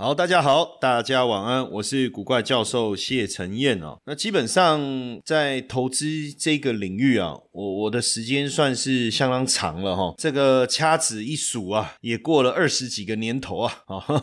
好，大家好，大家晚安，我是古怪教授谢承彦哦。那基本上在投资这个领域啊，我我的时间算是相当长了哈。这个掐指一数啊，也过了二十几个年头啊。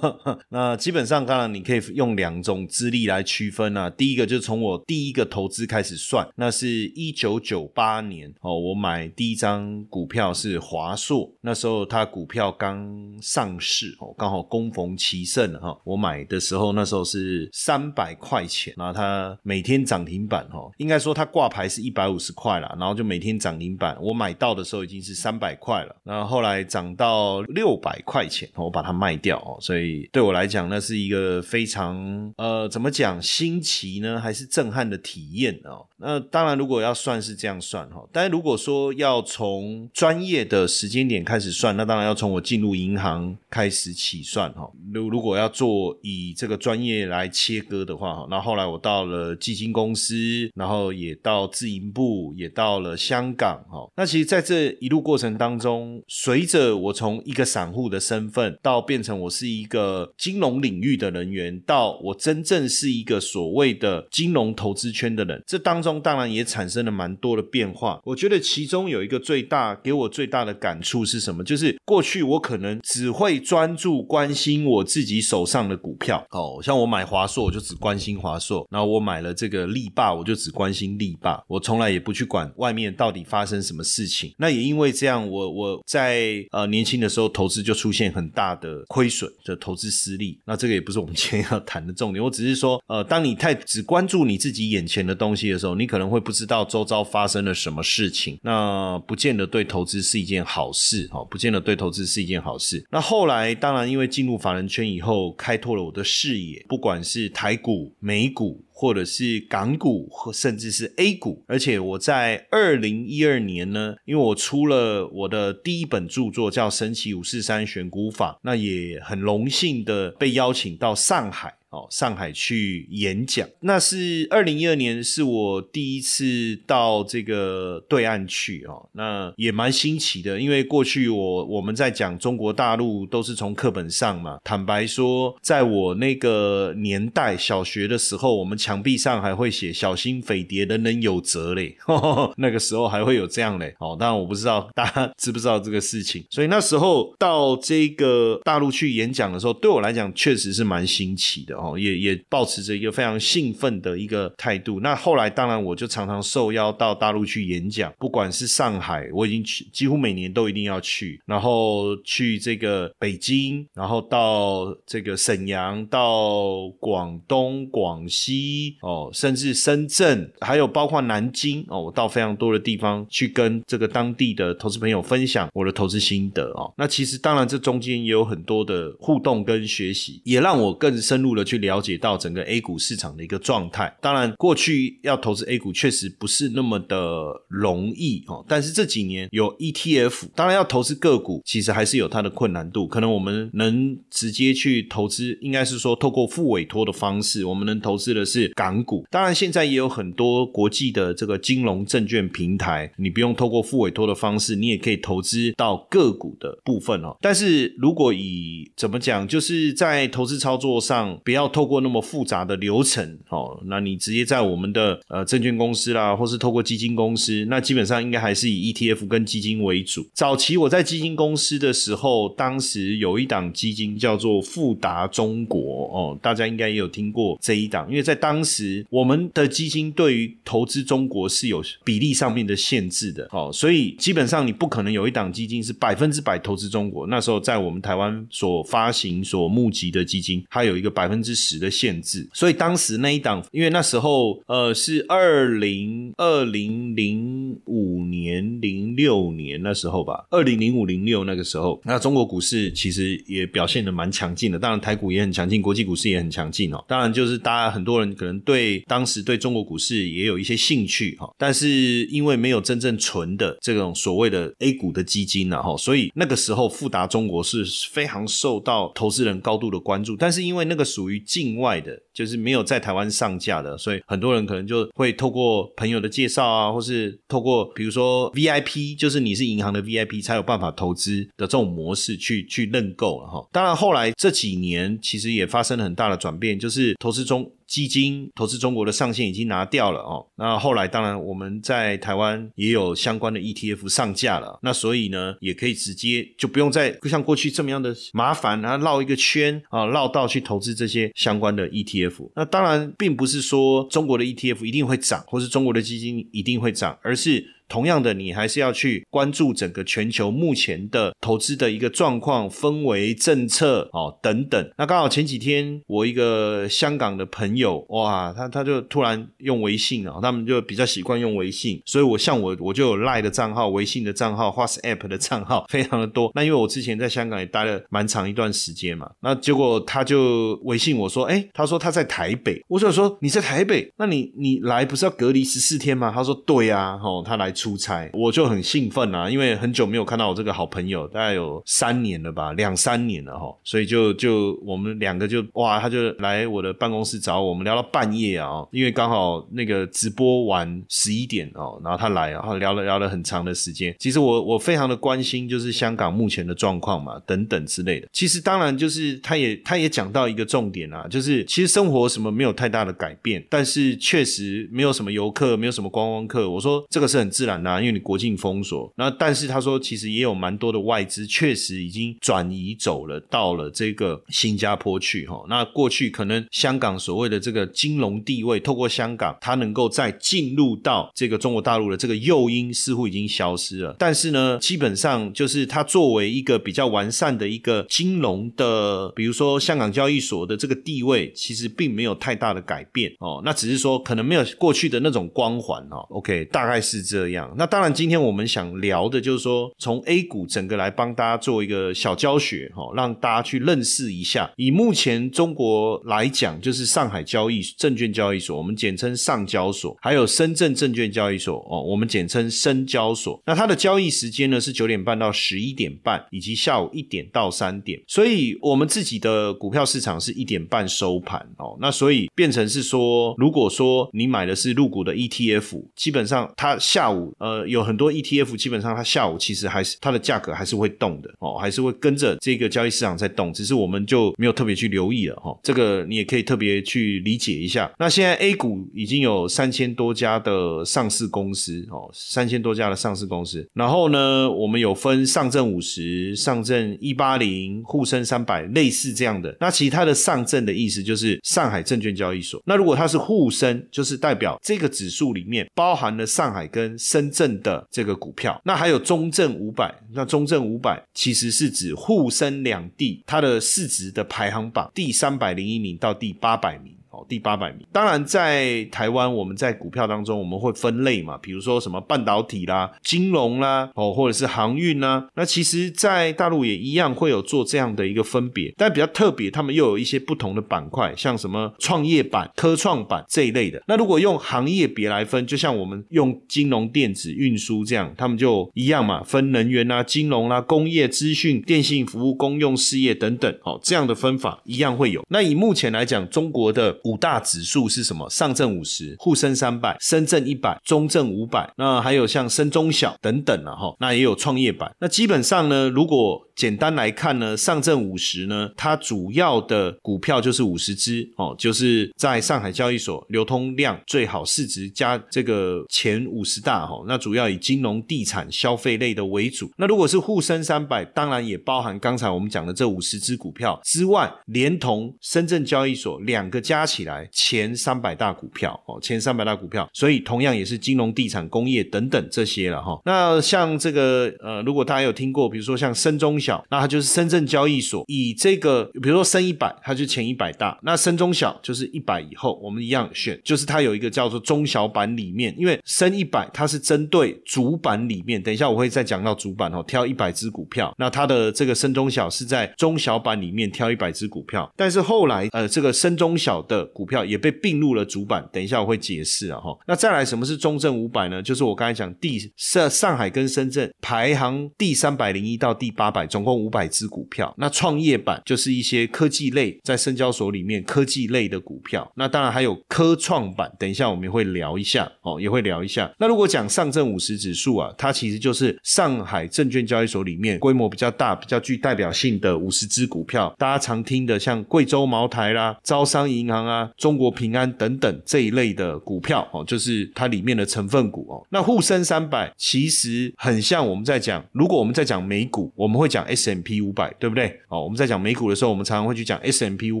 那基本上当然你可以用两种资历来区分啊。第一个就从我第一个投资开始算，那是一九九八年哦，我买第一张股票是华硕，那时候它股票刚上市哦，刚好恭逢其盛啊。我买的时候，那时候是三百块钱，然后它每天涨停板哈，应该说它挂牌是一百五十块了，然后就每天涨停板。我买到的时候已经是三百块了，然后后来涨到六百块钱，我把它卖掉哦。所以对我来讲，那是一个非常呃，怎么讲新奇呢，还是震撼的体验哦。那当然，如果要算是这样算哈，但是如果说要从专业的时间点开始算，那当然要从我进入银行开始起算哈。如如果要做以这个专业来切割的话哈，那后来我到了基金公司，然后也到自营部，也到了香港哈。那其实在这一路过程当中，随着我从一个散户的身份到变成我是一个金融领域的人员，到我真正是一个所谓的金融投资圈的人，这当中当然也产生了蛮多的变化。我觉得其中有一个最大给我最大的感触是什么？就是过去我可能只会专注关心我自己手。上的股票哦，像我买华硕，我就只关心华硕；然后我买了这个力霸，我就只关心力霸。我从来也不去管外面到底发生什么事情。那也因为这样，我我在呃年轻的时候投资就出现很大的亏损，的投资失利。那这个也不是我们今天要谈的重点。我只是说，呃，当你太只关注你自己眼前的东西的时候，你可能会不知道周遭发生了什么事情。那不见得对投资是一件好事哦，不见得对投资是一件好事。那后来当然因为进入法人圈以后。开拓了我的视野，不管是台股、美股，或者是港股，或甚至是 A 股。而且我在二零一二年呢，因为我出了我的第一本著作，叫《神奇五四三选股法》，那也很荣幸的被邀请到上海。哦，上海去演讲，那是二零一二年，是我第一次到这个对岸去哦，那也蛮新奇的，因为过去我我们在讲中国大陆都是从课本上嘛，坦白说，在我那个年代小学的时候，我们墙壁上还会写“小心匪谍，人人有责”嘞，那个时候还会有这样嘞。哦，当然我不知道大家知不知道这个事情，所以那时候到这个大陆去演讲的时候，对我来讲确实是蛮新奇的哦。哦，也也保持着一个非常兴奋的一个态度。那后来，当然我就常常受邀到大陆去演讲，不管是上海，我已经去，几乎每年都一定要去。然后去这个北京，然后到这个沈阳，到广东、广西，哦，甚至深圳，还有包括南京，哦，我到非常多的地方去跟这个当地的投资朋友分享我的投资心得哦。那其实当然这中间也有很多的互动跟学习，也让我更深入的去。了解到整个 A 股市场的一个状态，当然过去要投资 A 股确实不是那么的容易哦。但是这几年有 ETF，当然要投资个股，其实还是有它的困难度。可能我们能直接去投资，应该是说透过副委托的方式，我们能投资的是港股。当然现在也有很多国际的这个金融证券平台，你不用透过副委托的方式，你也可以投资到个股的部分哦。但是如果以怎么讲，就是在投资操作上不要。要透过那么复杂的流程哦，那你直接在我们的呃证券公司啦，或是透过基金公司，那基本上应该还是以 ETF 跟基金为主。早期我在基金公司的时候，当时有一档基金叫做富达中国哦，大家应该也有听过这一档，因为在当时我们的基金对于投资中国是有比例上面的限制的哦，所以基本上你不可能有一档基金是百分之百投资中国。那时候在我们台湾所发行、所募集的基金，它有一个百分之十的限制。所以当时那一档，因为那时候呃是二零二零零五年零六年那时候吧，二零零五零六那个时候，那中国股市其实也表现的蛮强劲的，当然台股也很强劲，国际股市也很强劲哦。当然就是大家很多人可能对当时对中国股市也有一些兴趣哈，但是因为没有真正纯的这种所谓的 A 股的基金呢哈，所以那个时候富达中国是非常受到投资人高度的关注。但是因为那个属于境外的，就是没有在台湾上架的，所以很多人可能就会透过朋友的介绍啊，或是透过比如说 VIP，就是你是银行的 VIP 才有办法投资的这种模式去去认购了哈。当然后来这几年其实也发生了很大的转变，就是投资中。基金投资中国的上限已经拿掉了哦，那后来当然我们在台湾也有相关的 ETF 上架了，那所以呢也可以直接就不用再像过去这么样的麻烦啊绕一个圈啊绕道去投资这些相关的 ETF。那当然并不是说中国的 ETF 一定会涨，或是中国的基金一定会涨，而是。同样的，你还是要去关注整个全球目前的投资的一个状况、氛围、政策哦等等。那刚好前几天，我一个香港的朋友，哇，他他就突然用微信啊，他们就比较习惯用微信，所以我像我我就有赖的账号、微信的账号、花式 App 的账号，非常的多。那因为我之前在香港也待了蛮长一段时间嘛，那结果他就微信我说，哎，他说他在台北，我就说你在台北，那你你来不是要隔离十四天吗？他说对呀，哦，他来。出差我就很兴奋啊，因为很久没有看到我这个好朋友，大概有三年了吧，两三年了哈，所以就就我们两个就哇，他就来我的办公室找我们聊到半夜啊，因为刚好那个直播完十一点哦，然后他来，然后聊了聊了很长的时间。其实我我非常的关心就是香港目前的状况嘛，等等之类的。其实当然就是他也他也讲到一个重点啊，就是其实生活什么没有太大的改变，但是确实没有什么游客，没有什么观光客。我说这个是很自。然啊，因为你国境封锁，那但是他说其实也有蛮多的外资确实已经转移走了，到了这个新加坡去哈。那过去可能香港所谓的这个金融地位，透过香港它能够再进入到这个中国大陆的这个诱因似乎已经消失了。但是呢，基本上就是它作为一个比较完善的一个金融的，比如说香港交易所的这个地位，其实并没有太大的改变哦。那只是说可能没有过去的那种光环哦。OK，大概是这样。那当然，今天我们想聊的就是说，从 A 股整个来帮大家做一个小教学，哈，让大家去认识一下。以目前中国来讲，就是上海交易证券交易所，我们简称上交所，还有深圳证券交易所，哦，我们简称深交所。那它的交易时间呢是九点半到十一点半，以及下午一点到三点。所以我们自己的股票市场是一点半收盘，哦，那所以变成是说，如果说你买的是入股的 ETF，基本上它下午。呃，有很多 ETF，基本上它下午其实还是它的价格还是会动的哦，还是会跟着这个交易市场在动，只是我们就没有特别去留意了哈。这个你也可以特别去理解一下。那现在 A 股已经有三千多家的上市公司哦，三千多家的上市公司。然后呢，我们有分上证五十、上证一八零、沪深三百，类似这样的。那其他的上证的意思就是上海证券交易所。那如果它是沪深，就是代表这个指数里面包含了上海跟深。深圳的这个股票，那还有中证五百，那中证五百其实是指沪深两地它的市值的排行榜第三百零一名到第八百名。第八百名，当然在台湾，我们在股票当中我们会分类嘛，比如说什么半导体啦、金融啦，哦，或者是航运啦。那其实，在大陆也一样会有做这样的一个分别，但比较特别，他们又有一些不同的板块，像什么创业板、科创板这一类的。那如果用行业别来分，就像我们用金融、电子、运输这样，他们就一样嘛，分能源啦、金融啦、工业、资讯、电信服务、公用事业等等，哦，这样的分法一样会有。那以目前来讲，中国的五大指数是什么？上证五十、沪深三百、深圳一百、中证五百，那还有像深中小等等了哈。那也有创业板。那基本上呢，如果简单来看呢，上证五十呢，它主要的股票就是五十只哦，就是在上海交易所流通量最好、市值加这个前五十大哈。那主要以金融、地产、消费类的为主。那如果是沪深三百，当然也包含刚才我们讲的这五十只股票之外，连同深圳交易所两个加起来前三百大股票哦，前三百大股票，所以同样也是金融、地产、工业等等这些了哈。那像这个呃，如果大家有听过，比如说像深中。小，那它就是深圳交易所以这个，比如说深一百，它就前一百大，那深中小就是一百以后，我们一样选，就是它有一个叫做中小板里面，因为深一百它是针对主板里面，等一下我会再讲到主板哦，挑一百只股票，那它的这个深中小是在中小板里面挑一百只股票，但是后来呃这个深中小的股票也被并入了主板，等一下我会解释啊哈，那再来什么是中证五百呢？就是我刚才讲第上上海跟深圳排行第三百零一到第八百，总共五百只股票，那创业板就是一些科技类在深交所里面科技类的股票，那当然还有科创板，等一下我们也会聊一下哦，也会聊一下。那如果讲上证五十指数啊，它其实就是上海证券交易所里面规模比较大、比较具代表性的五十只股票，大家常听的像贵州茅台啦、招商银行啊、中国平安等等这一类的股票哦，就是它里面的成分股哦。那沪深三百其实很像我们在讲，如果我们在讲美股，我们会讲 S M P 五百，对不对？哦，我们在讲美股的时候，我们常常会去讲 S M P 五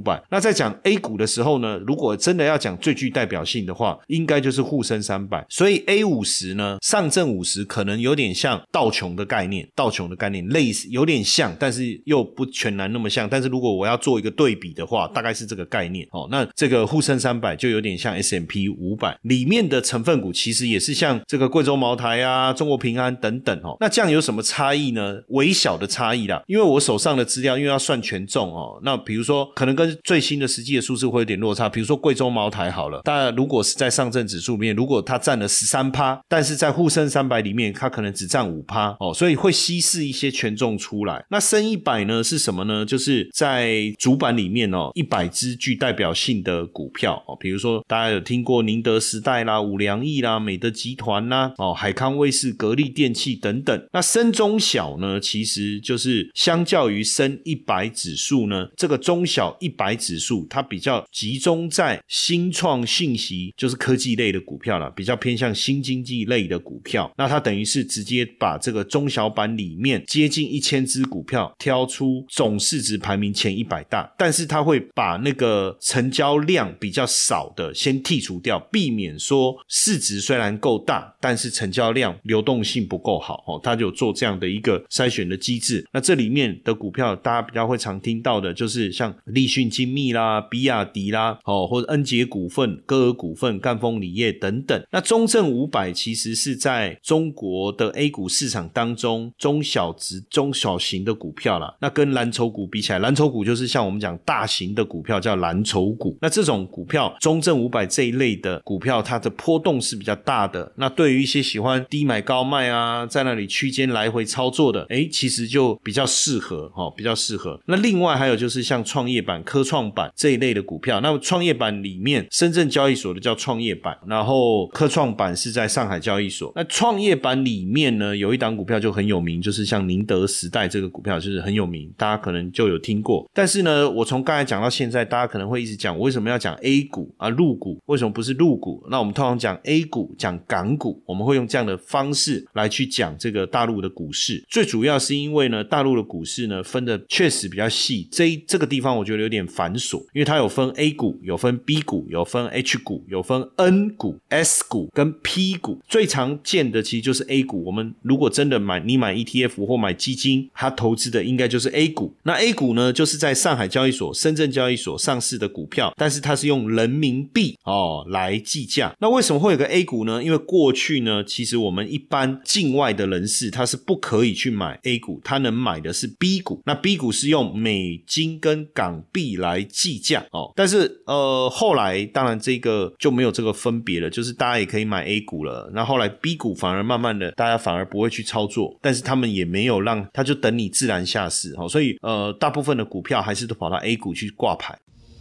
百。那在讲 A 股的时候呢，如果真的要讲最具代表性的话，应该就是沪深三百。所以 A 五十呢，上证五十可能有点像道琼的概念，道琼的概念类似有点像，但是又不全然那么像。但是如果我要做一个对比的话，大概是这个概念哦。那这个沪深三百就有点像 S M P 五百里面的成分股，其实也是像这个贵州茅台啊、中国平安等等哦。那这样有什么差异呢？微小的差异啦，因为我手上的资料因为要算权重哦。那比如说可能跟最新的实际的数字会有点落差。比如说贵州茅台好了，但如果是在上证指数面，如果它占了十三趴，但是在沪深三百里面，它可能只占五趴哦，所以会稀释一些权重出来。那深一百呢是什么呢？就是在主板里面哦，一百只具代表性的股票哦，比如说大家有听过宁德时代啦、五粮液啦、美德集团啦、哦海康威视、格力电器等等。那深中小呢，其实就是是相较于深一百指数呢，这个中小一百指数它比较集中在新创信息，就是科技类的股票了，比较偏向新经济类的股票。那它等于是直接把这个中小板里面接近一千只股票挑出总市值排名前一百大，但是它会把那个成交量比较少的先剔除掉，避免说市值虽然够大，但是成交量流动性不够好哦，它就做这样的一个筛选的机制。那这里面的股票，大家比较会常听到的，就是像立讯精密啦、比亚迪啦，哦，或者恩捷股份、歌尔股份、赣锋锂业等等。那中证五百其实是在中国的 A 股市场当中中小值、中小型的股票啦。那跟蓝筹股比起来，蓝筹股就是像我们讲大型的股票叫蓝筹股。那这种股票，中证五百这一类的股票，它的波动是比较大的。那对于一些喜欢低买高卖啊，在那里区间来回操作的，哎，其实就比较适合哈，比较适合。那另外还有就是像创业板、科创板这一类的股票，那么创业板里面，深圳交易所的叫创业板，然后科创板是在上海交易所。那创业板里面呢，有一档股票就很有名，就是像宁德时代这个股票就是很有名，大家可能就有听过。但是呢，我从刚才讲到现在，大家可能会一直讲，我为什么要讲 A 股啊，陆股？为什么不是陆股？那我们通常讲 A 股，讲港股，我们会用这样的方式来去讲这个大陆的股市。最主要是因为呢，大陆的股市呢分的确实比较细，这这个地方我觉得有点繁琐，因为它有分 A 股，有分 B 股，有分 H 股，有分 N 股、S 股跟 P 股。最常见的其实就是 A 股。我们如果真的买，你买 ETF 或买基金，它投资的应该就是 A 股。那 A 股呢，就是在上海交易所、深圳交易所上市的股票，但是它是用人民币哦来计价。那为什么会有个 A 股呢？因为过去呢，其实我们一般境外的人士他是不可以去买 A 股，他能买的是 B 股。那 B 股是用美金跟港币来计价哦。但是呃，后来当然这个就没有这个分别了，就是大家也可以买 A 股了。那后来 B 股反而慢慢的，大家反而不会去操作，但是他们也没有让他就等你自然下市哦。所以呃，大部分的股票还是都跑到 A 股去挂牌。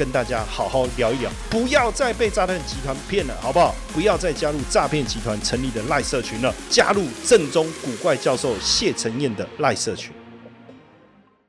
跟大家好好聊一聊，不要再被诈骗集团骗了，好不好？不要再加入诈骗集团成立的赖社群了，加入正宗古怪教授谢承彦的赖社群。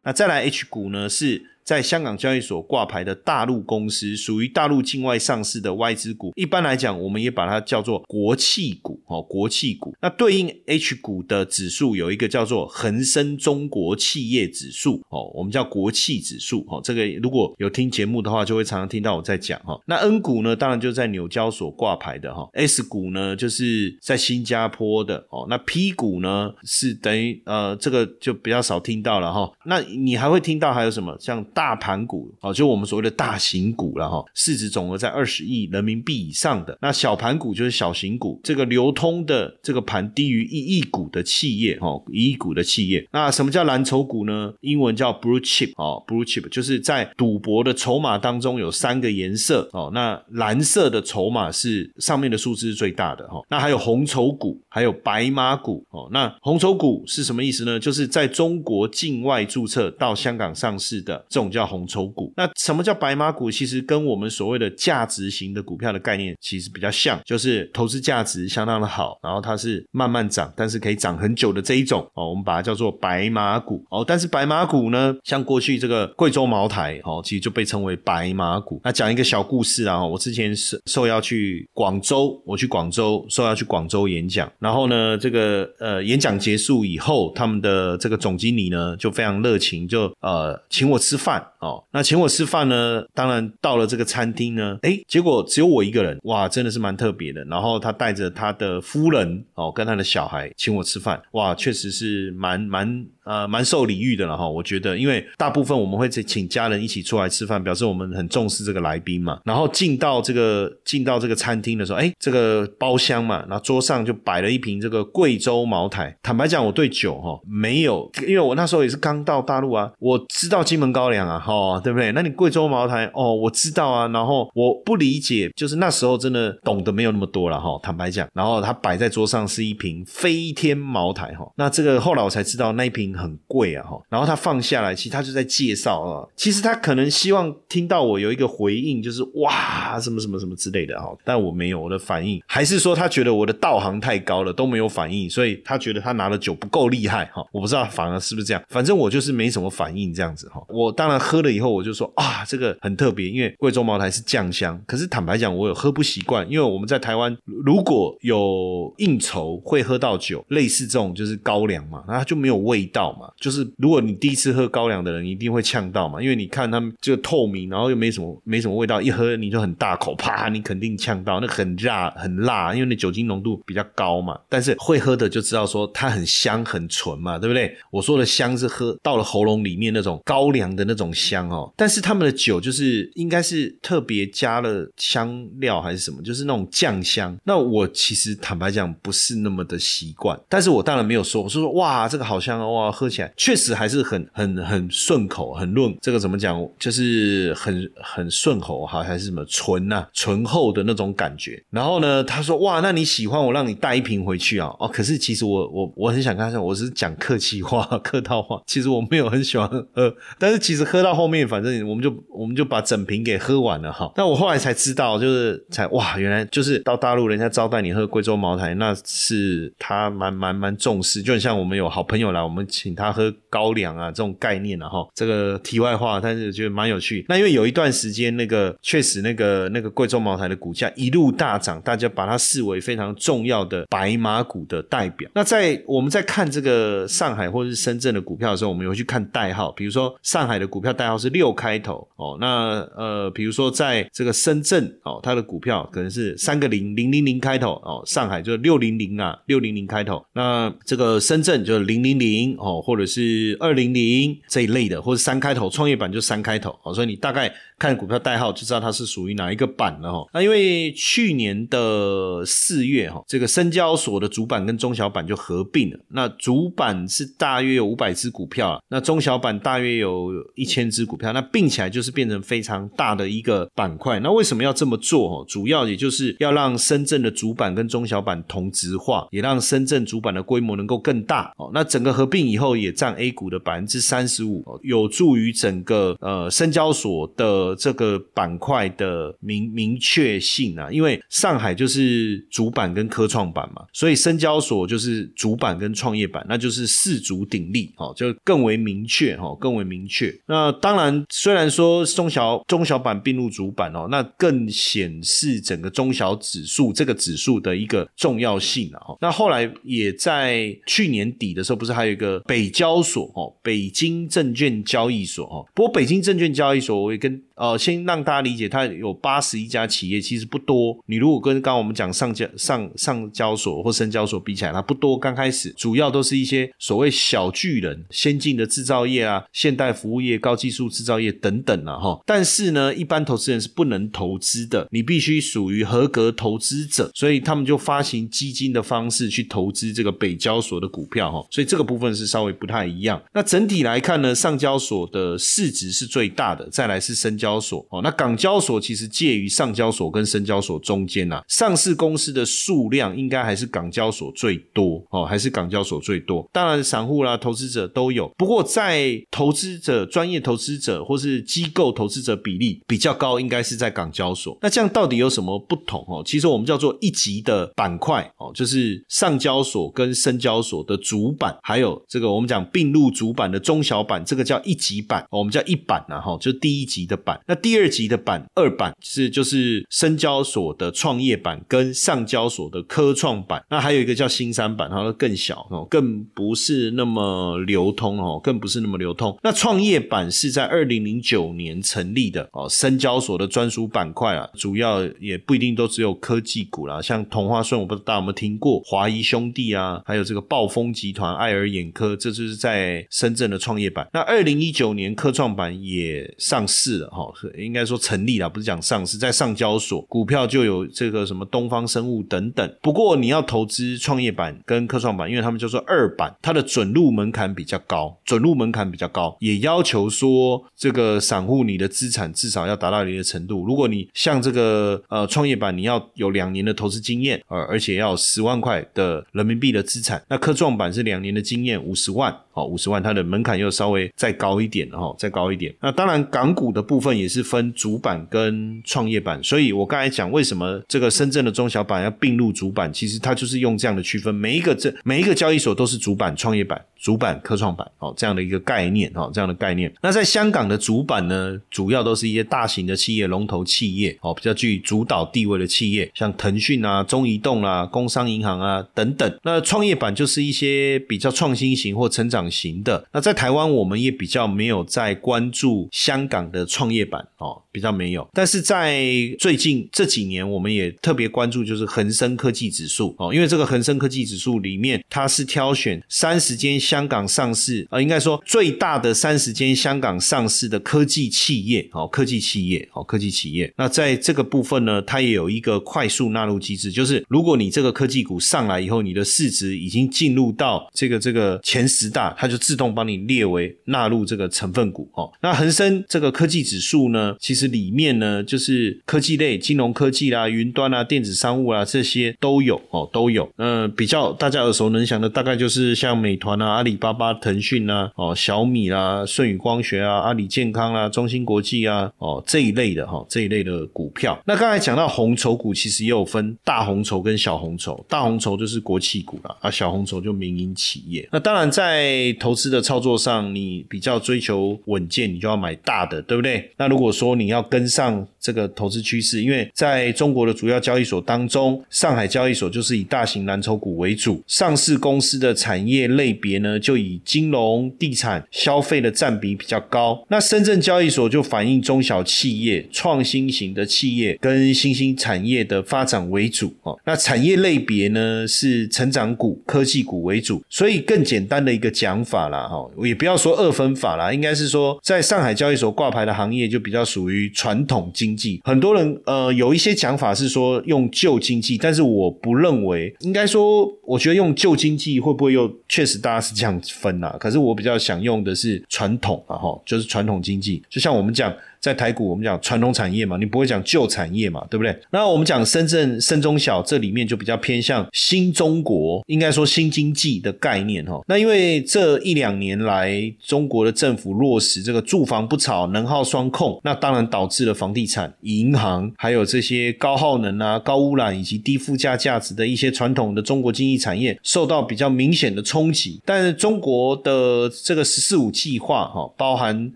那再来 H 股呢是。在香港交易所挂牌的大陆公司，属于大陆境外上市的外资股。一般来讲，我们也把它叫做国企股哦，国企股。那对应 H 股的指数有一个叫做恒生中国企业指数哦，我们叫国企指数哦。这个如果有听节目的话，就会常常听到我在讲哈。那 N 股呢，当然就在纽交所挂牌的哈。S 股呢，就是在新加坡的哦。那 P 股呢，是等于呃，这个就比较少听到了哈。那你还会听到还有什么像？大盘股哦，就我们所谓的大型股了哈，市值总额在二十亿人民币以上的。那小盘股就是小型股，这个流通的这个盘低于一亿股的企业哈，一亿股的企业。那什么叫蓝筹股呢？英文叫 blue chip 哦，blue chip 就是在赌博的筹码当中有三个颜色哦，那蓝色的筹码是上面的数字是最大的哈。那还有红筹股，还有白马股哦。那红筹股是什么意思呢？就是在中国境外注册到香港上市的这种。叫红筹股，那什么叫白马股？其实跟我们所谓的价值型的股票的概念其实比较像，就是投资价值相当的好，然后它是慢慢涨，但是可以涨很久的这一种哦，我们把它叫做白马股哦。但是白马股呢，像过去这个贵州茅台哦，其实就被称为白马股。那讲一个小故事啊，我之前是受邀去广州，我去广州受邀去广州演讲，然后呢，这个呃演讲结束以后，他们的这个总经理呢就非常热情，就呃请我吃饭。哦，那请我吃饭呢？当然到了这个餐厅呢，哎，结果只有我一个人，哇，真的是蛮特别的。然后他带着他的夫人哦，跟他的小孩请我吃饭，哇，确实是蛮蛮。呃，蛮受礼遇的了哈，我觉得，因为大部分我们会请家人一起出来吃饭，表示我们很重视这个来宾嘛。然后进到这个进到这个餐厅的时候，哎，这个包厢嘛，然后桌上就摆了一瓶这个贵州茅台。坦白讲，我对酒哈没有，因为我那时候也是刚到大陆啊，我知道金门高粱啊，哈，对不对？那你贵州茅台哦，我知道啊。然后我不理解，就是那时候真的懂得没有那么多了哈。坦白讲，然后他摆在桌上是一瓶飞天茅台哈。那这个后来我才知道那一瓶。很贵啊哈，然后他放下来，其实他就在介绍啊，其实他可能希望听到我有一个回应，就是哇什么什么什么之类的哈，但我没有我的反应，还是说他觉得我的道行太高了都没有反应，所以他觉得他拿的酒不够厉害哈，我不知道反而是不是这样，反正我就是没什么反应这样子哈，我当然喝了以后我就说啊这个很特别，因为贵州茅台是酱香，可是坦白讲我有喝不习惯，因为我们在台湾如果有应酬会喝到酒，类似这种就是高粱嘛，那就没有味道。嘛，就是如果你第一次喝高粱的人，一定会呛到嘛，因为你看他们这个透明，然后又没什么没什么味道，一喝你就很大口，啪，你肯定呛到，那很辣很辣，因为那酒精浓度比较高嘛。但是会喝的就知道说它很香很纯嘛，对不对？我说的香是喝到了喉咙里面那种高粱的那种香哦。但是他们的酒就是应该是特别加了香料还是什么，就是那种酱香。那我其实坦白讲不是那么的习惯，但是我当然没有说，我说说哇这个好香哦哇。喝起来确实还是很很很顺口，很润。这个怎么讲？就是很很顺口哈，还是什么醇呐，醇厚的那种感觉。然后呢，他说：“哇，那你喜欢我让你带一瓶回去啊？”哦，可是其实我我我很想跟他说，我是讲客气话、客套话。其实我没有很喜欢喝，但是其实喝到后面，反正我们就我们就把整瓶给喝完了哈。但我后来才知道，就是才哇，原来就是到大陆人家招待你喝贵州茅台，那是他蛮蛮蛮重视。就很像我们有好朋友来，我们。请他喝高粱啊，这种概念啊，哈，这个题外话，但是觉得蛮有趣。那因为有一段时间，那个确实那个那个贵州茅台的股价一路大涨，大家把它视为非常重要的白马股的代表。那在我们在看这个上海或者是深圳的股票的时候，我们有去看代号，比如说上海的股票代号是六开头哦，那呃，比如说在这个深圳哦，它的股票可能是三个零零零零开头哦，上海就是六零零啊，六零零开头。那这个深圳就是零零零。哦或者是二零零这一类的，或者三开头创业板就三开头哦，所以你大概看股票代号就知道它是属于哪一个板了哈。那因为去年的四月哈，这个深交所的主板跟中小板就合并了，那主板是大约有五百只股票，那中小板大约有一千只股票，那并起来就是变成非常大的一个板块。那为什么要这么做？哦，主要也就是要让深圳的主板跟中小板同质化，也让深圳主板的规模能够更大。哦，那整个合并以以后也占 A 股的百分之三十五，有助于整个呃深交所的这个板块的明明确性啊。因为上海就是主板跟科创板嘛，所以深交所就是主板跟创业板，那就是四足鼎立，哦，就更为明确，哈，更为明确。那当然，虽然说中小中小板并入主板哦，那更显示整个中小指数这个指数的一个重要性啊。那后来也在去年底的时候，不是还有一个北交所哦，北京证券交易所哦。不过北京证券交易所，我也跟呃，先让大家理解，它有八十一家企业，其实不多。你如果跟刚刚我们讲上交上上交所或深交所比起来，它不多。刚开始主要都是一些所谓小巨人、先进的制造业啊、现代服务业、高技术制造业等等啊，哈。但是呢，一般投资人是不能投资的，你必须属于合格投资者，所以他们就发行基金的方式去投资这个北交所的股票，哈。所以这个部分是稍微不太一样。那整体来看呢，上交所的市值是最大的，再来是深交。所哦，那港交所其实介于上交所跟深交所中间呐，上市公司的数量应该还是港交所最多哦，还是港交所最多。当然，散户啦、投资者都有，不过在投资者、专业投资者或是机构投资者比例比较高，应该是在港交所。那这样到底有什么不同哦？其实我们叫做一级的板块哦，就是上交所跟深交所的主板，还有这个我们讲并入主板的中小板，这个叫一级板，我们叫一板呐哈，就第一级的板。那第二级的板二板是就是深交所的创业板跟上交所的科创板，那还有一个叫新三板，它会更小哦，更不是那么流通哦，更不是那么流通。那创业板是在二零零九年成立的哦，深交所的专属板块啊，主要也不一定都只有科技股啦，像同花顺，我不知道大家有没有听过华谊兄弟啊，还有这个暴风集团、爱尔眼科，这就是在深圳的创业板。那二零一九年科创板也上市了哈。应该说成立了，不是讲上市，在上交所股票就有这个什么东方生物等等。不过你要投资创业板跟科创板，因为他们叫做二板，它的准入门槛比较高，准入门槛比较高，也要求说这个散户你的资产至少要达到一定的程度。如果你像这个呃创业板，你要有两年的投资经验，呃，而且要十万块的人民币的资产，那科创板是两年的经验五十万，哦，五十万它的门槛又稍微再高一点，哈，再高一点。那当然港股的部分也。是分主板跟创业板，所以我刚才讲为什么这个深圳的中小板要并入主板，其实它就是用这样的区分，每一个这每一个交易所都是主板、创业板、主板、科创板哦这样的一个概念哦这样的概念。那在香港的主板呢，主要都是一些大型的企业、龙头企业哦，比较具主导地位的企业，像腾讯啊、中移动啊、工商银行啊等等。那创业板就是一些比较创新型或成长型的。那在台湾，我们也比较没有在关注香港的创业板。哦，比较没有，但是在最近这几年，我们也特别关注，就是恒生科技指数哦，因为这个恒生科技指数里面，它是挑选三十间香港上市，呃，应该说最大的三十间香港上市的科技企业，哦，科技企业，哦，科技企业。那在这个部分呢，它也有一个快速纳入机制，就是如果你这个科技股上来以后，你的市值已经进入到这个这个前十大，它就自动帮你列为纳入这个成分股哦。那恒生这个科技指数。呢，其实里面呢，就是科技类、金融科技啦、云端啊、电子商务啊这些都有哦，都有。嗯，比较大家耳熟能详的，大概就是像美团啊、阿里巴巴、腾讯啊、哦小米啦、舜宇光学啊、阿里健康啦、中芯国际啊、哦这一类的哈，这一类的股票。那刚才讲到红筹股，其实也有分大红筹跟小红筹。大红筹就是国企股了啊，小红筹就民营企业。那当然在投资的操作上，你比较追求稳健，你就要买大的，对不对？那如果说你要跟上。这个投资趋势，因为在中国的主要交易所当中，上海交易所就是以大型蓝筹股为主，上市公司的产业类别呢就以金融、地产、消费的占比比较高。那深圳交易所就反映中小企业、创新型的企业跟新兴产业的发展为主哦。那产业类别呢是成长股、科技股为主，所以更简单的一个讲法啦，哈，也不要说二分法啦，应该是说在上海交易所挂牌的行业就比较属于传统经济。很多人呃有一些讲法是说用旧经济，但是我不认为，应该说我觉得用旧经济会不会又确实大家是这样分啊？可是我比较想用的是传统啊，哈，就是传统经济，就像我们讲。在台股，我们讲传统产业嘛，你不会讲旧产业嘛，对不对？那我们讲深圳深中小，这里面就比较偏向新中国，应该说新经济的概念哈。那因为这一两年来，中国的政府落实这个住房不炒、能耗双控，那当然导致了房地产、银行还有这些高耗能啊、高污染以及低附加价值的一些传统的中国经济产业受到比较明显的冲击。但是中国的这个“十四五”计划哈，包含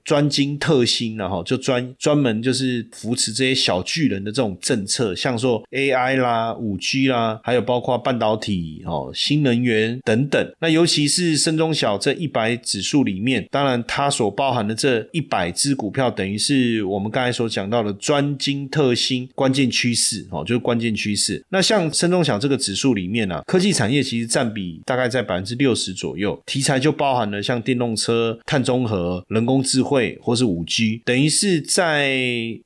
专精特新然后就专。专门就是扶持这些小巨人的这种政策，像说 AI 啦、五 G 啦，还有包括半导体哦、新能源等等。那尤其是深中小这一百指数里面，当然它所包含的这一百只股票，等于是我们刚才所讲到的专精特新关键趋势哦，就是关键趋势。那像深中小这个指数里面呢，科技产业其实占比大概在百分之六十左右，题材就包含了像电动车、碳中和、人工智慧或是五 G，等于是。在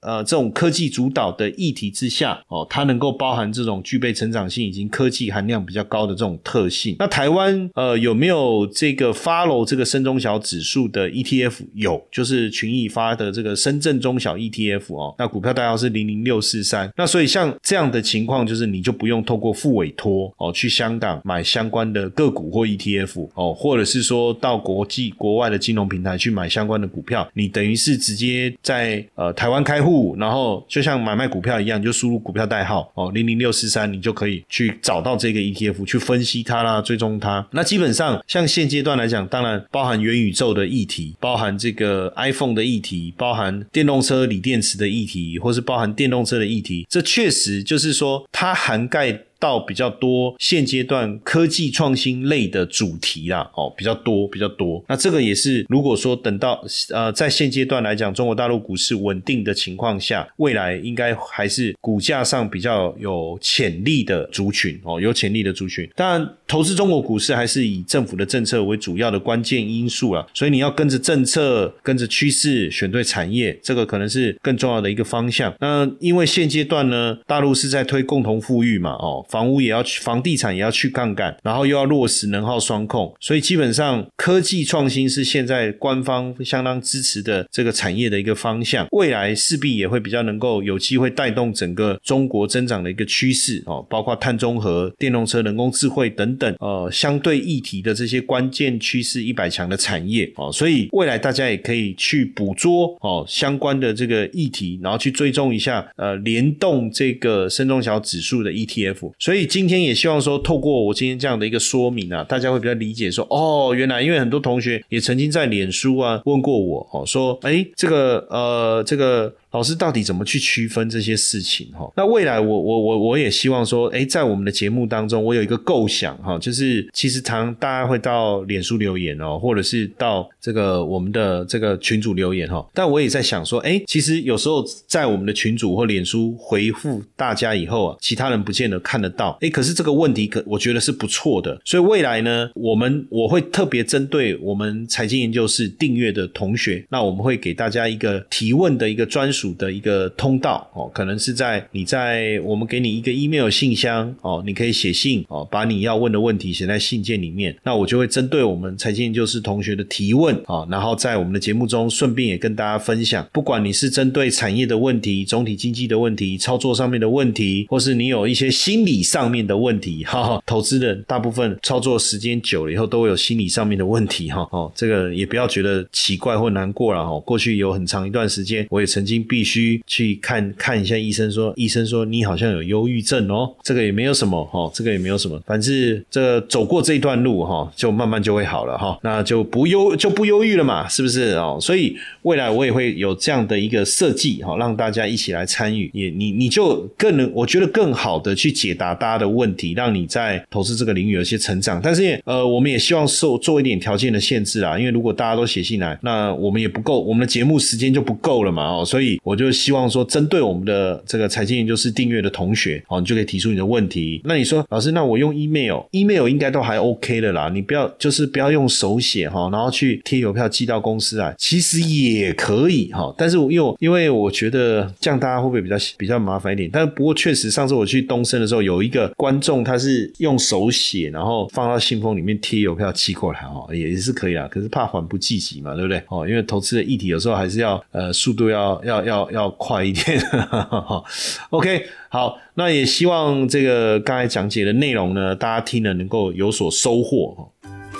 呃这种科技主导的议题之下，哦，它能够包含这种具备成长性以及科技含量比较高的这种特性。那台湾呃有没有这个 follow 这个深中小指数的 ETF？有，就是群益发的这个深圳中小 ETF 哦。那股票代号是零零六四三。那所以像这样的情况，就是你就不用透过副委托哦去香港买相关的个股或 ETF 哦，或者是说到国际国外的金融平台去买相关的股票，你等于是直接在呃，台湾开户，然后就像买卖股票一样，就输入股票代号哦，零零六四三，你就可以去找到这个 ETF，去分析它啦，追踪它。那基本上，像现阶段来讲，当然包含元宇宙的议题，包含这个 iPhone 的议题，包含电动车锂电池的议题，或是包含电动车的议题，这确实就是说它涵盖。到比较多现阶段科技创新类的主题啦，哦，比较多比较多。那这个也是，如果说等到呃在现阶段来讲，中国大陆股市稳定的情况下，未来应该还是股价上比较有潜力的族群哦，有潜力的族群。当然，投资中国股市还是以政府的政策为主要的关键因素啦，所以你要跟着政策，跟着趋势，选对产业，这个可能是更重要的一个方向。那因为现阶段呢，大陆是在推共同富裕嘛，哦。房屋也要去，房地产也要去杠杆，然后又要落实能耗双控，所以基本上科技创新是现在官方相当支持的这个产业的一个方向，未来势必也会比较能够有机会带动整个中国增长的一个趋势哦，包括碳中和、电动车、人工智慧等等呃相对议题的这些关键趋势一百强的产业哦，所以未来大家也可以去捕捉哦相关的这个议题，然后去追踪一下呃联动这个深中小指数的 ETF。所以今天也希望说，透过我今天这样的一个说明啊，大家会比较理解说，哦，原来因为很多同学也曾经在脸书啊问过我，哦，说，哎，这个呃，这个。老师到底怎么去区分这些事情哈？那未来我我我我也希望说，哎，在我们的节目当中，我有一个构想哈，就是其实常大家会到脸书留言哦，或者是到这个我们的这个群主留言哈。但我也在想说，哎，其实有时候在我们的群主或脸书回复大家以后啊，其他人不见得看得到。哎，可是这个问题可我觉得是不错的。所以未来呢，我们我会特别针对我们财经研究室订阅的同学，那我们会给大家一个提问的一个专属。主的一个通道哦，可能是在你在我们给你一个 email 信箱哦，你可以写信哦，把你要问的问题写在信件里面，那我就会针对我们财经研究室同学的提问啊，然后在我们的节目中顺便也跟大家分享，不管你是针对产业的问题、总体经济的问题、操作上面的问题，或是你有一些心理上面的问题，哈哈，投资人大部分操作时间久了以后都会有心理上面的问题哈哦，这个也不要觉得奇怪或难过了哈，过去有很长一段时间我也曾经。必须去看看一下医生，说医生说你好像有忧郁症哦，这个也没有什么哈，这个也没有什么，反正这走过这一段路哈，就慢慢就会好了哈，那就不忧就不忧郁了嘛，是不是哦？所以未来我也会有这样的一个设计哈，让大家一起来参与，也你你就更能我觉得更好的去解答大家的问题，让你在投资这个领域有些成长。但是呃，我们也希望受做一点条件的限制啊，因为如果大家都写信来，那我们也不够，我们的节目时间就不够了嘛哦，所以我就希望说，针对我们的这个财经研究室订阅的同学哦，你就可以提出你的问题。那你说老师，那我用 email，email 应该都还 OK 的啦，你不要就是不要用手写哈，然后去贴邮票寄到公司来，其实也可以哈。但是因为因为我觉得这样大家会不会比较比较麻烦一点？但不过确实上次我去东升的时候，有一个观众他是用手写，然后放到信封里面贴邮票寄过来哈，也是可以啊。可是怕缓不济急嘛，对不对？哦，因为投资的议题有时候还是要呃速度要要要要快一点。OK，好，那也希望这个刚才讲解的内容呢，大家听了能够有所收获。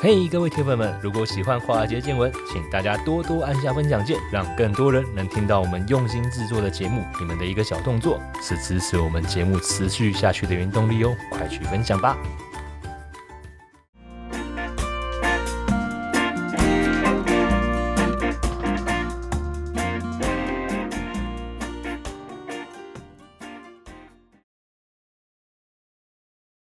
嘿，各位铁粉们，如果喜欢华尔街见闻，请大家多多按下分享键，让更多人能听到我们用心制作的节目。你们的一个小动作，是支持我们节目持续下去的原动力哦，快去分享吧！